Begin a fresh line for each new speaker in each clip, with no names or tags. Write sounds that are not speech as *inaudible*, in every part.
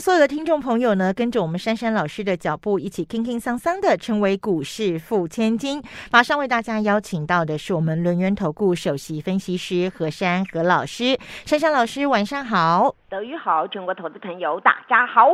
所有的听众朋友呢，跟着我们珊珊老师的脚步，一起轻轻桑桑的成为股市富千金。马上为大家邀请到的是我们轮源投顾首席分析师何珊何老师。珊珊老师，晚上好。
德语好，全国投资朋友大家好。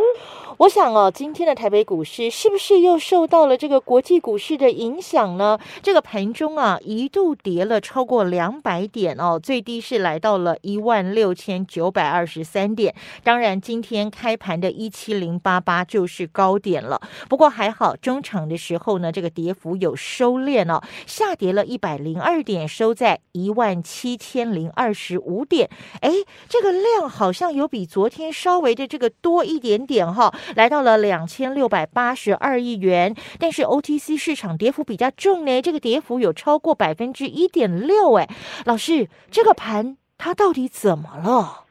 我想哦，今天的台北股市是不是又受到了这个国际股市的影响呢？这个盘中啊，一度跌了超过两百点哦，最低是来到了一万六千九百二十三点。当然，今天开盘的一七零八八就是高点了。不过还好，中场的时候呢，这个跌幅有收敛哦，下跌了一百零二点，收在一万七千零二十五点。哎，这个量好像有。比昨天稍微的这个多一点点哈，来到了两千六百八十二亿元，但是 OTC 市场跌幅比较重呢，这个跌幅有超过百分之一点六哎，老师，这个盘它到底怎么了？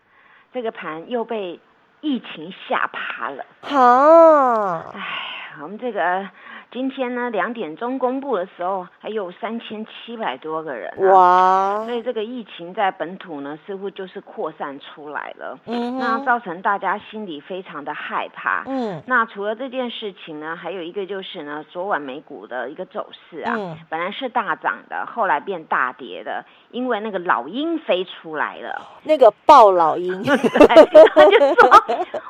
这个盘又被疫情吓趴了。
好，
哎，我们这个。今天呢，两点钟公布的时候，还有三千七百多个人哇！所以这个疫情在本土呢，似乎就是扩散出来了。嗯，那造成大家心里非常的害怕。嗯，那除了这件事情呢，还有一个就是呢，昨晚美股的一个走势啊，本来是大涨的，后来变大跌的，因为那个老鹰飞出来了，
那个暴老鹰，*laughs*
他就说，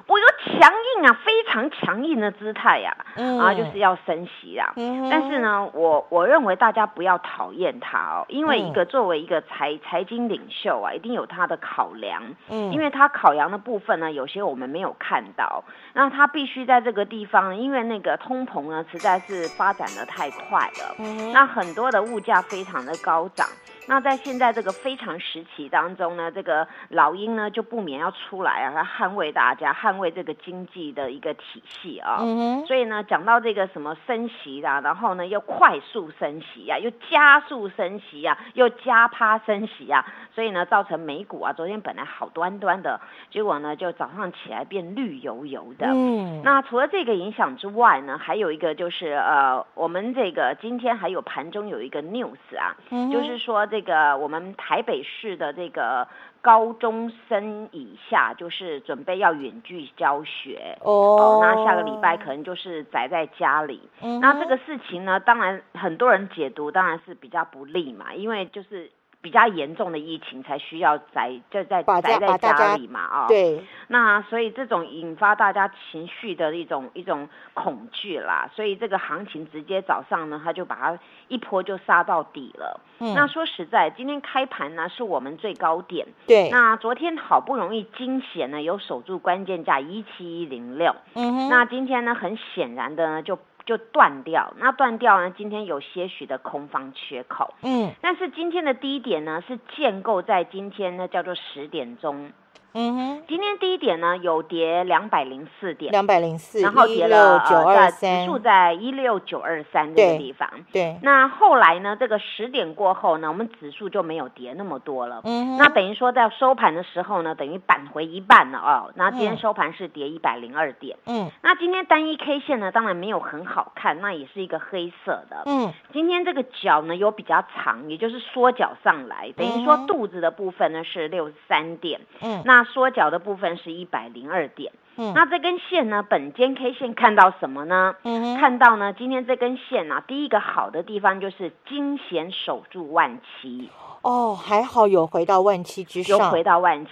我有强硬啊，非常强硬的姿态呀，啊，就是要升。习啊，但是呢，我我认为大家不要讨厌他哦，因为一个作为一个财财经领袖啊，一定有他的考量，嗯，因为他考量的部分呢，有些我们没有看到，那他必须在这个地方，因为那个通膨呢，实在是发展的太快了，嗯，那很多的物价非常的高涨。那在现在这个非常时期当中呢，这个老鹰呢就不免要出来啊，来捍卫大家，捍卫这个经济的一个体系啊。嗯所以呢，讲到这个什么升息啦，然后呢又快速升息啊，又加速升息啊，又加趴升息啊，所以呢造成美股啊昨天本来好端端的，结果呢就早上起来变绿油油的。嗯。那除了这个影响之外呢，还有一个就是呃，我们这个今天还有盘中有一个 news 啊，就是说。这个我们台北市的这个高中生以下，就是准备要远距教学哦。那下个礼拜可能就是宅在家里。那这个事情呢，当然很多人解读当然是比较不利嘛，因为就是。比较严重的疫情才需要宅就在宅在家里嘛啊，
对，
那所以这种引发大家情绪的一种一种恐惧啦，所以这个行情直接早上呢，它就把它一波就杀到底了。嗯，那说实在，今天开盘呢是我们最高点，
对，
那昨天好不容易惊险呢有守住关键价一七一零六，嗯哼，那今天呢很显然的呢就。就断掉，那断掉呢？今天有些许的空方缺口，嗯，但是今天的低点呢是建构在今天呢叫做十点钟。嗯哼，今天第一点呢有跌两百零四点，
两百零四，
然后跌了呃，指数在一六九二三这个地方。
对，
那后来呢，这个十点过后呢，我们指数就没有跌那么多了。嗯，那等于说在收盘的时候呢，等于扳回一半了哦。那今天收盘是跌一百零二点。嗯，那今天单一 K 线呢，当然没有很好看，那也是一个黑色的。嗯，今天这个脚呢有比较长，也就是缩脚上来，等于说肚子的部分呢是六十三点。嗯，那缩脚的部分是一百零二点，嗯，那这根线呢，本间 K 线看到什么呢？嗯，看到呢，今天这根线啊，第一个好的地方就是惊险守住万七，
哦，还好有回到万七之上，
有回到万七。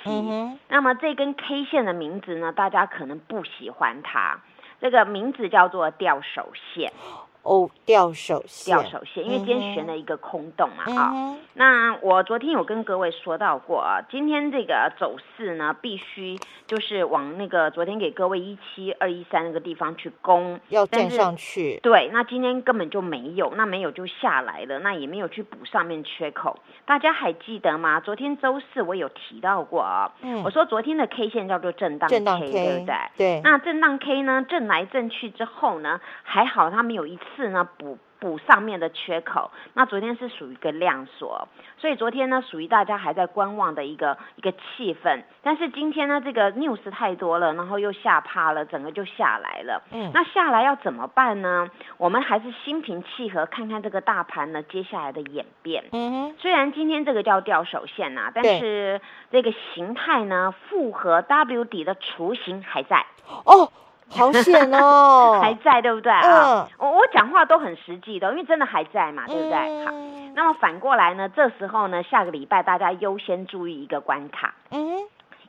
那么这根 K 线的名字呢，大家可能不喜欢它，这个名字叫做吊手线。
哦，掉手线，
掉手线，因为今天悬了一个空洞嘛，啊，那我昨天有跟各位说到过啊，今天这个走势呢，必须就是往那个昨天给各位一七二一三那个地方去攻，
要站上去，
对，那今天根本就没有，那没有就下来了，那也没有去补上面缺口，大家还记得吗？昨天周四我有提到过啊，嗯，我说昨天的 K 线叫做震荡 K，对不对？
对，
那震荡 K 呢，震来震去之后呢，还好它没有一次。是呢，补补上面的缺口。那昨天是属于一个量缩，所以昨天呢属于大家还在观望的一个一个气氛。但是今天呢这个 news 太多了，然后又吓怕了，整个就下来了。嗯，那下来要怎么办呢？我们还是心平气和看看这个大盘呢接下来的演变。嗯哼，虽然今天这个叫掉手线呐，但是这个形态呢复合 W 底的雏形还在。
哦。好险哦，*laughs*
还在对不对啊？我我讲话都很实际的，因为真的还在嘛，对不对？好，那么反过来呢？这时候呢，下个礼拜大家优先注意一个关卡，嗯，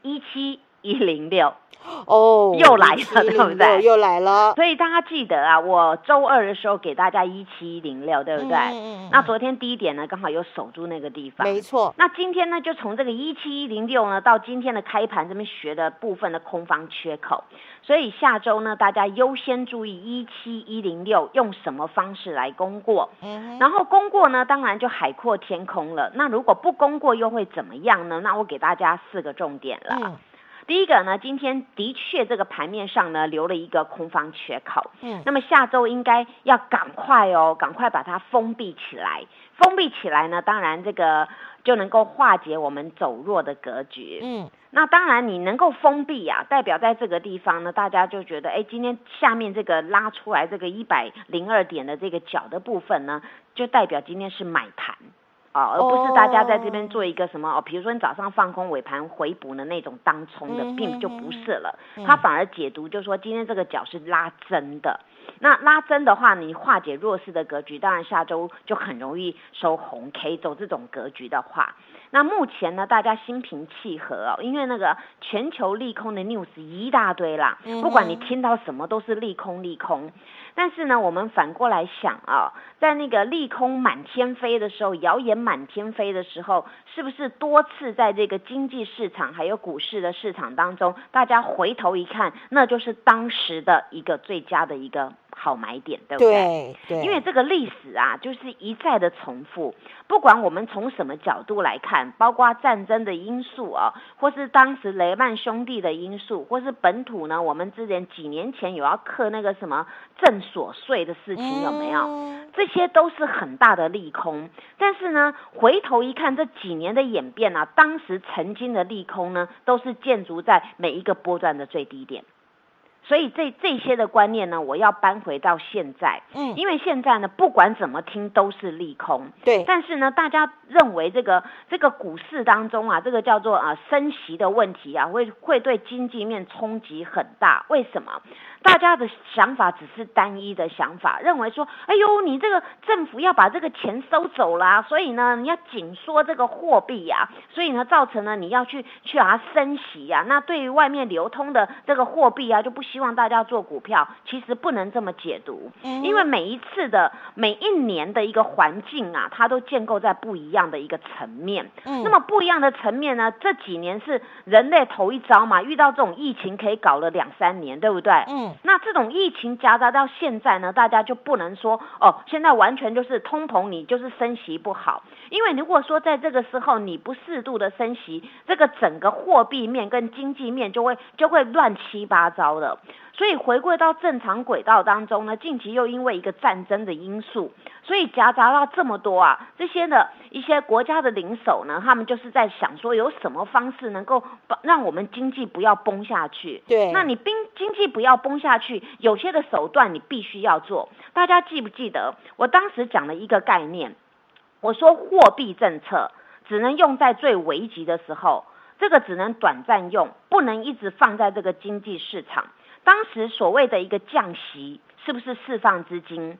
一七一零六。
哦，
又来了，对不对？
又来了。
所以大家记得啊，我周二的时候给大家一七一零六，对不对？嗯那昨天低点呢，刚好又守住那个地方。
没错。
那今天呢，就从这个一七一零六呢，到今天的开盘这边学的部分的空方缺口。所以下周呢，大家优先注意一七一零六用什么方式来攻过。嗯。然后攻过呢，当然就海阔天空了。那如果不攻过又会怎么样呢？那我给大家四个重点了。嗯。第一个呢，今天的确这个盘面上呢留了一个空方缺口，嗯，那么下周应该要赶快哦，赶快把它封闭起来，封闭起来呢，当然这个就能够化解我们走弱的格局，嗯，那当然你能够封闭啊，代表在这个地方呢，大家就觉得，哎，今天下面这个拉出来这个一百零二点的这个角的部分呢，就代表今天是买盘。啊，而不是大家在这边做一个什么哦，比如说你早上放空尾盘回补的那种当冲的，并就不是了。它反而解读就是说，今天这个角是拉真的。那拉真的话，你化解弱势的格局，当然下周就很容易收红 K 走这种格局的话。那目前呢，大家心平气和哦，因为那个全球利空的 news 一大堆啦，不管你听到什么都是利空利空。但是呢，我们反过来想啊，在那个利空满天飞的时候，谣言满天飞的时候，是不是多次在这个经济市场还有股市的市场当中，大家回头一看，那就是当时的一个最佳的一个。好买点，对不对？
对，
因为这个历史啊，就是一再的重复。不管我们从什么角度来看，包括战争的因素啊，或是当时雷曼兄弟的因素，或是本土呢，我们之前几年前有要克那个什么正所税的事情，有没有？这些都是很大的利空。但是呢，回头一看这几年的演变啊，当时曾经的利空呢，都是建筑在每一个波段的最低点。所以这这些的观念呢，我要搬回到现在，嗯，因为现在呢，不管怎么听都是利空，
对。
但是呢，大家认为这个这个股市当中啊，这个叫做啊升息的问题啊，会会对经济面冲击很大。为什么？大家的想法只是单一的想法，认为说，哎呦，你这个政府要把这个钱收走啦，所以呢，你要紧缩这个货币呀，所以呢，造成了你要去去把它升息呀。那对于外面流通的这个货币啊，就不希望大家做股票。其实不能这么解读，因为每一次的每一年的一个环境啊，它都建构在不一样的一个层面。嗯，那么不一样的层面呢，这几年是人类头一遭嘛，遇到这种疫情可以搞了两三年，对不对？嗯。那这种疫情夹杂到现在呢，大家就不能说哦，现在完全就是通膨，你就是升息不好。因为如果说在这个时候你不适度的升息，这个整个货币面跟经济面就会就会乱七八糟的。所以回归到正常轨道当中呢，近期又因为一个战争的因素，所以夹杂到这么多啊，这些的一些国家的领首呢，他们就是在想说有什么方式能够让我们经济不要崩下去。
对，
那你经经济不要崩下去，有些的手段你必须要做。大家记不记得我当时讲了一个概念？我说货币政策只能用在最危急的时候，这个只能短暂用，不能一直放在这个经济市场。当时所谓的一个降息，是不是释放资金？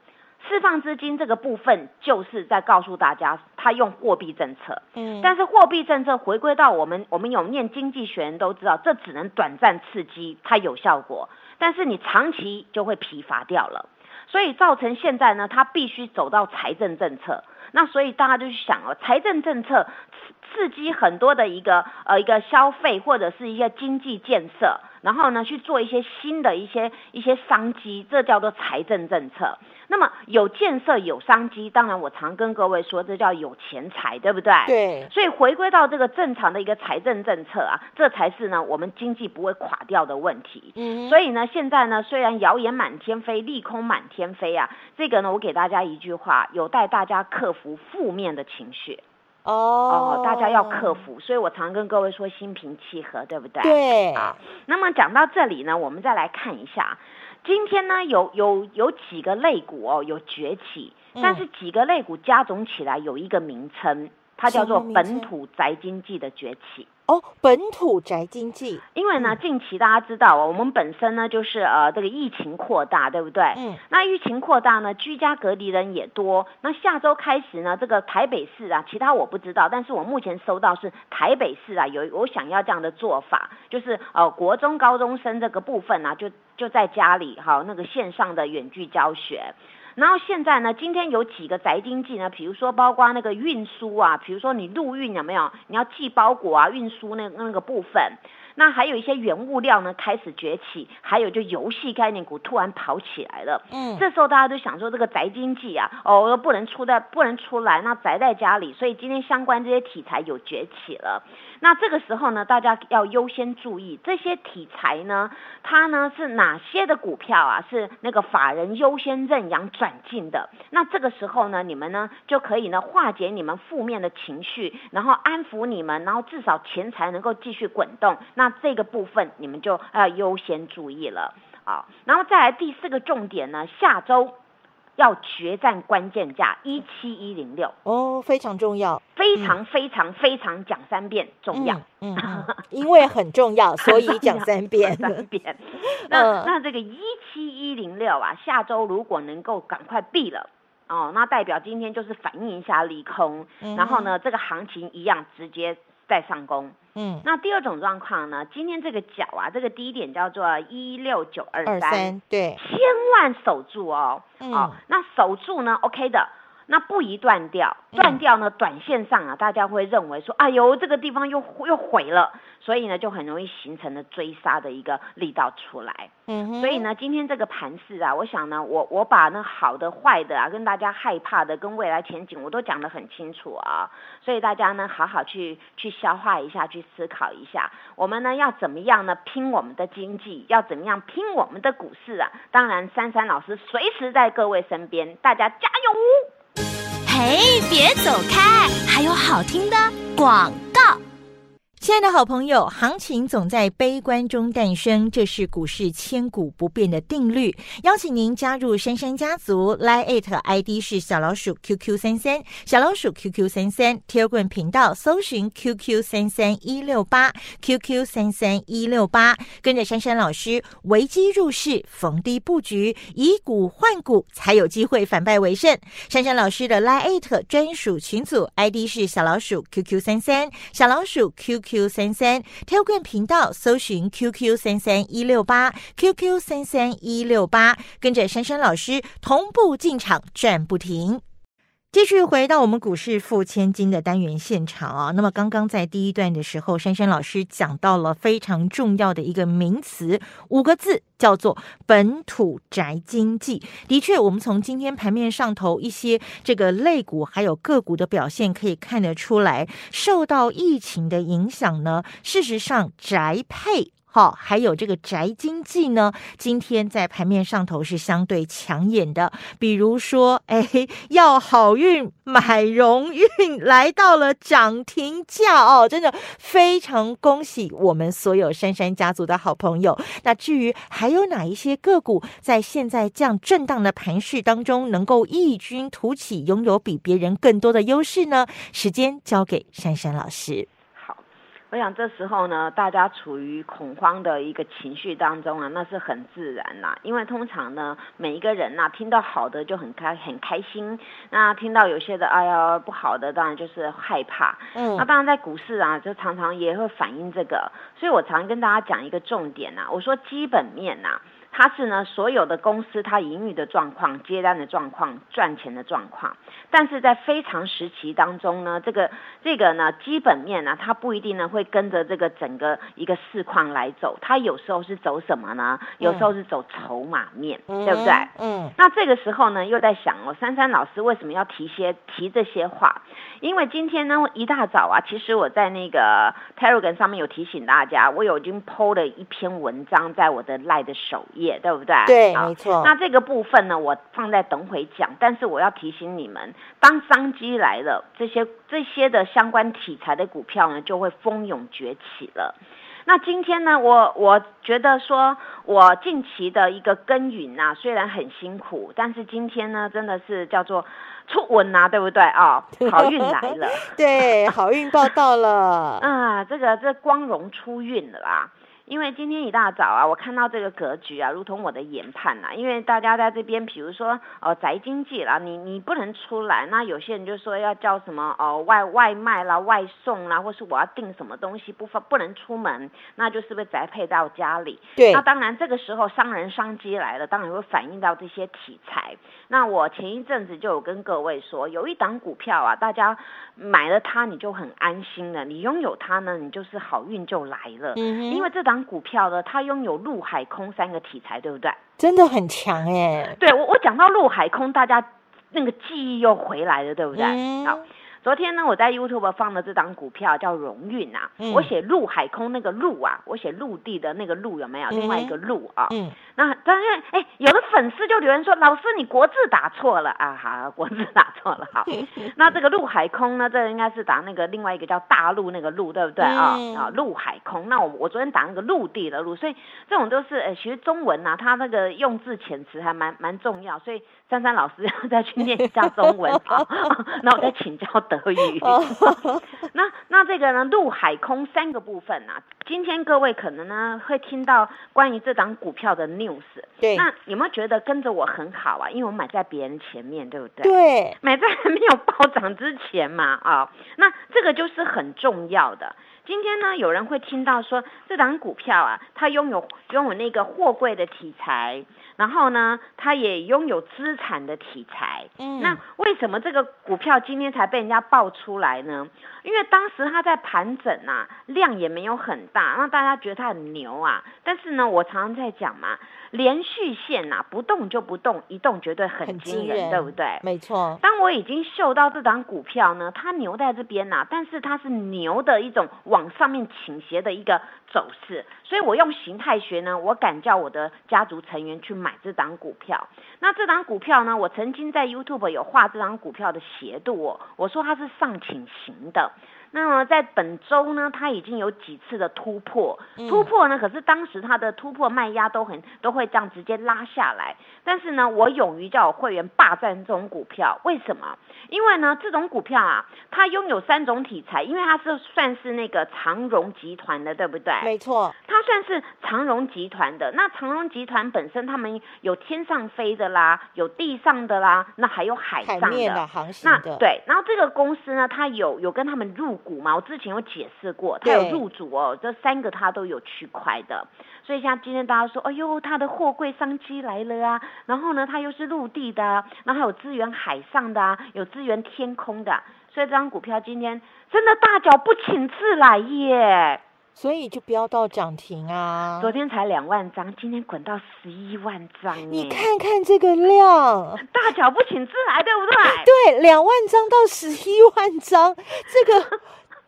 释放资金这个部分，就是在告诉大家，他用货币政策。嗯，但是货币政策回归到我们，我们有念经济学人都知道，这只能短暂刺激，它有效果，但是你长期就会疲乏掉了。所以造成现在呢，它必须走到财政政策。那所以大家就去想哦，财政政策刺刺激很多的一个呃一个消费或者是一些经济建设。然后呢去做一些新的一些一些商机，这叫做财政政策。那么有建设有商机，当然我常跟各位说，这叫有钱财，对不对？
对。
所以回归到这个正常的一个财政政策啊，这才是呢我们经济不会垮掉的问题。嗯。所以呢，现在呢虽然谣言满天飞，利空满天飞啊，这个呢我给大家一句话，有待大家克服负面的情绪。哦。哦，大家要克服。所以我常跟各位说，心平气和，对不对？
对。
啊。那么讲到这里呢，我们再来看一下。今天呢，有有有几个类股哦，有崛起，但是几个类股加总起来有一个名称，它叫做本土宅经济的崛起。
哦，本土宅经济，
因为呢，近期大家知道，我们本身呢就是呃这个疫情扩大，对不对？嗯。那疫情扩大呢，居家隔离人也多。那下周开始呢，这个台北市啊，其他我不知道，但是我目前收到是台北市啊，有我想要这样的做法，就是呃国中高中生这个部分呢，就就在家里哈，那个线上的远距教学。然后现在呢，今天有几个宅经济呢？比如说，包括那个运输啊，比如说你陆运有没有？你要寄包裹啊，运输那那个部分。那还有一些原物料呢开始崛起，还有就游戏概念股突然跑起来了。嗯，这时候大家都想说这个宅经济啊，哦，不能出在不能出来，那宅在家里，所以今天相关这些题材有崛起了。那这个时候呢，大家要优先注意这些题材呢，它呢是哪些的股票啊？是那个法人优先认养转进的。那这个时候呢，你们呢就可以呢化解你们负面的情绪，然后安抚你们，然后至少钱财能够继续滚动。那这个部分你们就要优先注意了啊，然后再来第四个重点呢，下周要决战关键价一七一零六
哦，非常重要，
非常非常非常讲三遍重要，
嗯，*laughs* 因为很重要，所以讲三 *laughs* 遍
三遍。*laughs* 那那这个一七一零六啊，下周如果能够赶快闭了哦，那代表今天就是反映一下利空，然后呢，这个行情一样直接。再上攻，嗯，那第二种状况呢？今天这个角啊，这个低点叫做一六九二三，
对，
千万守住哦，哦，那守住呢，OK 的。那不宜断掉，断掉呢，短线上啊，大家会认为说，哎呦，这个地方又又毁了，所以呢，就很容易形成了追杀的一个力道出来。嗯，所以呢，今天这个盘势啊，我想呢，我我把那好的、坏的啊，跟大家害怕的、跟未来前景，我都讲得很清楚啊。所以大家呢，好好去去消化一下，去思考一下，我们呢要怎么样呢？拼我们的经济，要怎么样拼我们的股市啊？当然，珊珊老师随时在各位身边，大家加油！
哎，别走开！还有好听的广。
亲爱的好朋友，行情总在悲观中诞生，这是股市千古不变的定律。邀请您加入珊珊家族，line it ID 是小老鼠 QQ 三三，小老鼠 QQ 三三，Telegram 频道搜寻 QQ 三三一六八，QQ 三三一六八，跟着珊珊老师，危机入市，逢低布局，以股换股，才有机会反败为胜。珊珊老师的 line it 专属群组 ID 是小老鼠 QQ 三三，小老鼠 QQ。Q 三三跳冠频道搜寻 QQ 三三一六八 QQ 三三一六八，跟着珊珊老师同步进场转不停。继续回到我们股市付千金的单元现场啊，那么刚刚在第一段的时候，珊珊老师讲到了非常重要的一个名词，五个字叫做本土宅经济。的确，我们从今天盘面上头一些这个类股还有个股的表现可以看得出来，受到疫情的影响呢，事实上宅配。好，还有这个宅经济呢，今天在盘面上头是相对抢眼的。比如说，哎，要好运买荣运来到了涨停价哦，真的非常恭喜我们所有珊珊家族的好朋友。那至于还有哪一些个股在现在这样震荡的盘势当中能够异军突起，拥有比别人更多的优势呢？时间交给珊珊老师。
我想这时候呢，大家处于恐慌的一个情绪当中啊，那是很自然啦。因为通常呢，每一个人呐，听到好的就很开很开心，那听到有些的哎呀不好的，当然就是害怕。嗯，那当然在股市啊，就常常也会反映这个。所以我常跟大家讲一个重点呐，我说基本面呐。它是呢所有的公司它盈余的状况、接单的状况、赚钱的状况。但是在非常时期当中呢，这个这个呢基本面呢，它不一定呢会跟着这个整个一个市况来走，它有时候是走什么呢？有时候是走筹码面，对不对？嗯。那这个时候呢，又在想哦，珊珊老师为什么要提些提这些话？因为今天呢一大早啊，其实我在那个 Telegram 上面有提醒大家，我有已经 PO 了一篇文章在我的 Line 的首页，对不对？
对，没错。
那这个部分呢，我放在等会讲，但是我要提醒你们，当商机来了，这些这些的相关题材的股票呢，就会蜂拥崛起了。那今天呢，我我觉得说，我近期的一个耕耘啊，虽然很辛苦，但是今天呢，真的是叫做。出稳啊，对不对啊？好运来了，*laughs*
对，好运报到了 *laughs*
啊！这个这光荣出运了啦。因为今天一大早啊，我看到这个格局啊，如同我的研判呐。因为大家在这边，比如说哦，宅经济啦，你你不能出来，那有些人就说要叫什么哦外外卖啦、外送啦，或是我要订什么东西不不不能出门，那就是被宅配到家里。
对。
那当然，这个时候商人商机来了，当然会反映到这些题材。那我前一阵子就有跟各位说，有一档股票啊，大家买了它你就很安心了，你拥有它呢，你就是好运就来了。嗯因为这档。股票呢，它拥有陆海空三个题材，对不对？
真的很强哎。
对我，我讲到陆海空，大家那个记忆又回来了，对不对？好。昨天呢，我在 YouTube 放的这档股票叫荣运啊，我写陆海空那个陆啊，我写陆地的那个陆有没有？另外一个陆啊，嗯。那当然，哎，有的粉丝就留言说，老师你国字打错了。啊，好，国字打错了，好，*laughs* 那这个陆海空呢，这应该是打那个另外一个叫大陆那个陆，对不对？啊？啊，陆海空，那我我昨天打那个陆地的陆，所以这种都是，呃，其实中文呐，它那个用字遣词还蛮蛮重要，所以珊珊老师 *laughs* 要再去念一下中文啊，*laughs* *laughs* 那我再请教。德语，那那这个呢？陆海空三个部分啊，今天各位可能呢会听到关于这档股票的 news。
对，
那有没有觉得跟着我很好啊？因为我买在别人前面，对不对？
对，
买在还没有暴涨之前嘛，啊，那这个就是很重要的。今天呢，有人会听到说这档股票啊，它拥有拥有那个货柜的题材。然后呢，它也拥有资产的题材。嗯，那为什么这个股票今天才被人家爆出来呢？因为当时它在盘整啊，量也没有很大，让大家觉得它很牛啊。但是呢，我常常在讲嘛。连续线呐，不动就不动，一动绝对很惊人，对不对？
没错。
当我已经嗅到这档股票呢，它牛在这边呐，但是它是牛的一种往往上面倾斜的一个走势，所以我用形态学呢，我敢叫我的家族成员去买这档股票。那这档股票呢，我曾经在 YouTube 有画这档股票的斜度，哦，我说它是上倾型的。那么在本周呢，它已经有几次的突破，突破呢，可是当时它的突破卖压都很都会这样直接拉下来。但是呢，我勇于叫我会员霸占这种股票，为什么？因为呢，这种股票啊，它拥有三种题材，因为它是算是那个长荣集团的，对不对？
没错，
它算是长荣集团的。那长荣集团本身，他们有天上飞的啦，有地上的啦，那还有海上的
航行的。
对，然后这个公司呢，它有有跟他们入。股嘛，我之前有解释过，它有入主哦，这三个它都有区块的，所以像今天大家说，哎呦，它的货柜商机来了啊，然后呢，它又是陆地的，然后还有资源海上的，有资源天空的，所以这张股票今天真的大脚不请自来耶。
所以就不要到涨停啊！
昨天才两万张，今天滚到十一万张。
你看看这个量，
大脚不请自来，对不对？
对，两万张到十一万张，这个。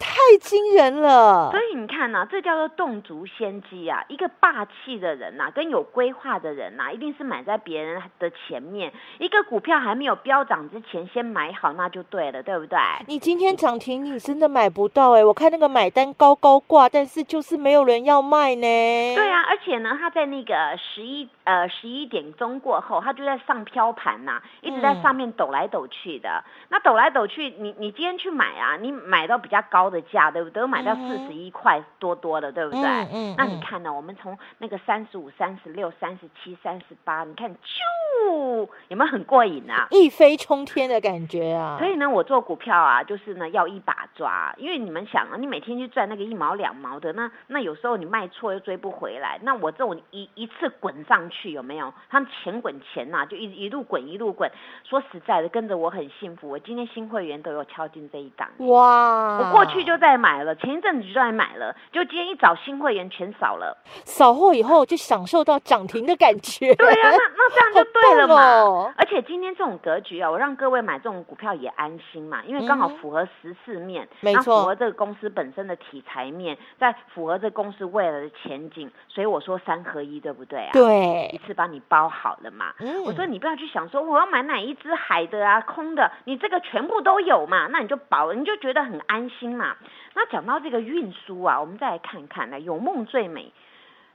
他太惊人了！
所以你看呐，这叫做动足先机啊！一个霸气的人呐，跟有规划的人呐，一定是买在别人的前面。一个股票还没有飙涨之前，先买好，那就对了，对不对？
你今天涨停，你真的买不到哎！我看那个买单高高挂，但是就是没有人要卖呢。
对啊，而且呢，他在那个十一呃十一点钟过后，他就在上飘盘呐，一直在上面抖来抖去的。那抖来抖去，你你今天去买啊，你买到比较高。的价对不对？买到四十一块多多的，对不对？嗯嗯。那你看呢？我们从那个三十五、三十六、三十七、三十八，你看，啾，有没有很过瘾啊？
一飞冲天的感觉啊！
所以呢，我做股票啊，就是呢要一把抓，因为你们想啊，你每天去赚那个一毛两毛的，那那有时候你卖错又追不回来，那我这种一一次滚上去有没有？他们钱滚钱呐，就一一路滚一路滚。说实在的，跟着我很幸福，我今天新会员都有敲进这一档。
哇！
我过去就在买了，前一阵子就在买了，就今天一早新会员全扫了，
扫货以后就享受到涨停的感觉。
对呀，那 *laughs* 那这样就对了嘛。而且今天这种格局啊，我让各位买这种股票也安心嘛，因为刚好符合十四面，
没错，
符合这个公司本身的题材面，在符合这公司未来的前景，所以我说三合一，对不对啊？
对，
一次把你包好了嘛。嗯，我说你不要去想说我要买哪一只海的啊，空的，你这个全部都有嘛，那你就保，你就觉得很安心嘛。那讲到这个运输啊，我们再来看看，呢有梦最美，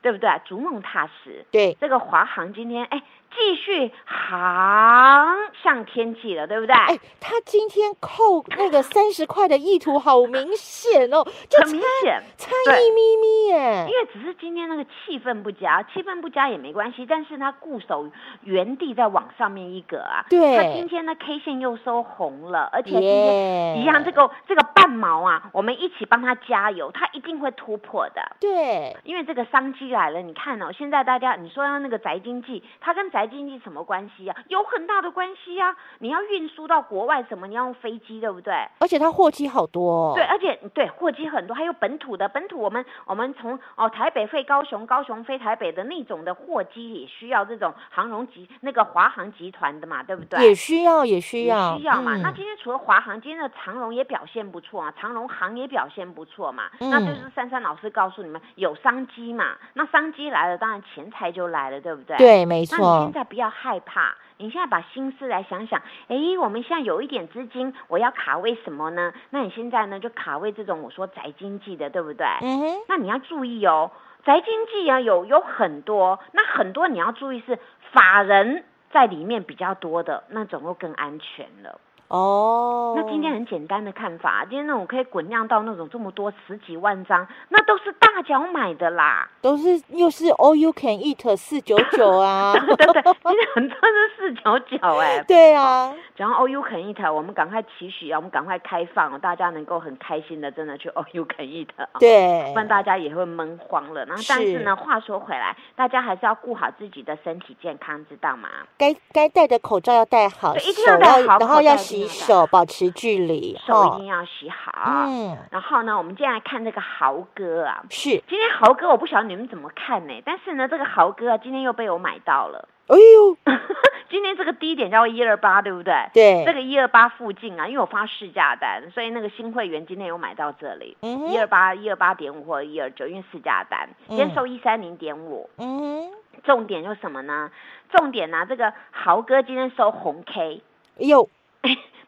对不对？逐梦踏实。
对，
这个华航今天哎。继续航向天际了，对不对？哎，
他今天扣那个三十块的意图好明显哦，
很明显，
差一咪咪耶。
因为只是今天那个气氛不佳，气氛不佳也没关系，但是他固守原地在往上面一格啊。
对。
他今天的 K 线又收红了，而且今天一样这个这个半毛啊，我们一起帮他加油，他一定会突破的。
对。
因为这个商机来了，你看哦，现在大家你说要那个宅经济，它跟宅经济什么关系呀？有很大的关系呀！你要运输到国外什么？你要用飞机，对不对？
而且它货机好多。
对，而且对货机很多，还有本土的。本土我们我们从哦台北飞高雄，高雄飞台北的那种的货机也需要这种航荣集那个华航集团的嘛，对不对？
也需要，也需要，
需要嘛。那今天除了华航，今天的长荣也表现不错啊，长荣航也表现不错嘛。那就是珊珊老师告诉你们有商机嘛。那商机来了，当然钱财就来了，对不对？
对，没错。
那你现在不要。害怕，你现在把心思来想想，哎，我们现在有一点资金，我要卡位什么呢？那你现在呢就卡位这种我说宅经济的，对不对？嗯哼。那你要注意哦，宅经济啊有有很多，那很多你要注意是法人在里面比较多的，那种又更安全了。
哦，
那今天很简单的看法，今天那种可以滚量到那种这么多十几万张，那都是大脚买的啦，
都是又是 all you can eat 四九九啊，*laughs*
对对对，今天很多是四九九哎，*laughs*
对啊，
然后 all you can eat，我们赶快期许啊，我们赶快开放，大家能够很开心的真的去 all you can eat 啊，
对，
不然大家也会闷慌了。然后但是呢，话说回来，大家还是要顾好自己的身体健康，知道吗？
该该戴的口罩要戴好，
一定要戴好，
然后要洗。洗手，保持距离，
手一定要洗好。嗯，然后呢，我们接下来看这个豪哥啊，
是
今天豪哥，我不晓得你们怎么看呢？但是呢，这个豪哥啊，今天又被我买到了。哎呦，*laughs* 今天这个低点叫一二八，对不对？
对，
这个一二八附近啊，因为我发试价单，所以那个新会员今天有买到这里，一二八一二八点五或者一二九，因为试价单，今天收一三零点五。嗯，重点有什么呢？重点呢，这个豪哥今天收红 K。哎呦。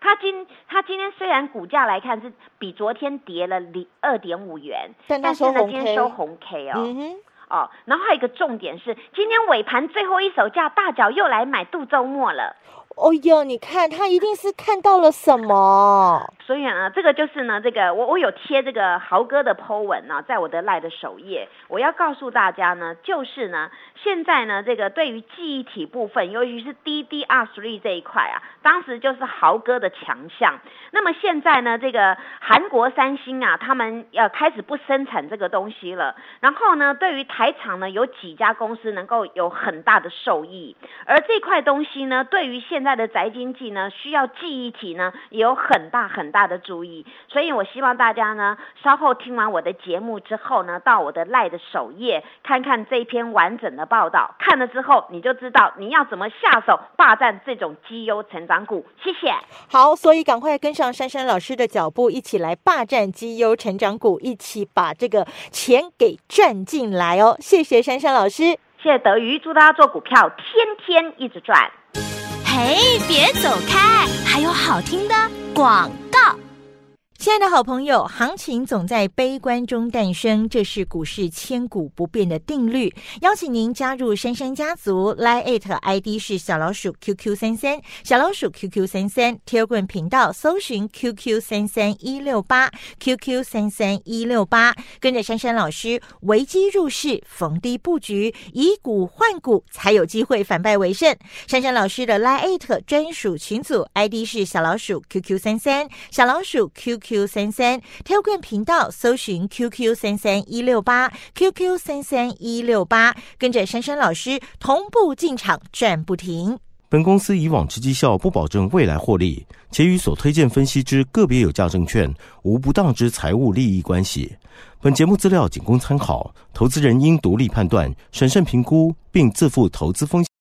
他今他今天虽然股价来看是比昨天跌了零二点五元，但是呢今天收红 K 哦，哦，然后还有一个重点是今天尾盘最后一手价大脚又来买杜周末了。
哦哟，你看他一定是看到了什么，
所以呢，这个就是呢，这个我我有贴这个豪哥的 Po 文呢，在我的赖的首页，我要告诉大家呢，就是呢，现在呢，这个对于记忆体部分，尤其是 DDR3 这一块啊，当时就是豪哥的强项。那么现在呢，这个韩国三星啊，他们要开始不生产这个东西了。然后呢，对于台台厂呢，有几家公司能够有很大的受益，而这块东西呢，对于现在的宅经济呢，需要记忆体呢，也有很大很大的注意，所以我希望大家呢，稍后听完我的节目之后呢，到我的赖的首页看看这篇完整的报道，看了之后你就知道你要怎么下手霸占这种绩优成长股。谢谢。
好，所以赶快跟上珊珊老师的脚步，一起来霸占绩优成长股，一起把这个钱给赚进来哦。谢谢珊珊老师，
谢谢德瑜，祝大家做股票天天一直赚。
嘿，别走开！还有好听的广告。
亲爱的好朋友，行情总在悲观中诞生，这是股市千古不变的定律。邀请您加入珊珊家族，line it ID 是小老鼠 QQ 三三，小老鼠 QQ 三三，Telegram 频道搜寻 QQ 三三一六八，QQ 三三一六八，跟着珊珊老师危机入市，逢低布局，以股换股，才有机会反败为胜。珊珊老师的 line it 专属群组 ID 是小老鼠 QQ 三三，小老鼠 QQ。Q 三三，TQ 频道搜寻 QQ 三三一六八 QQ 三三一六八，跟着珊珊老师同步进场赚不停。
本公司以往之绩效不保证未来获利，且与所推荐分析之个别有价证券无不当之财务利益关系。本节目资料仅供参考，投资人应独立判断、审慎评估，并自负投资风险。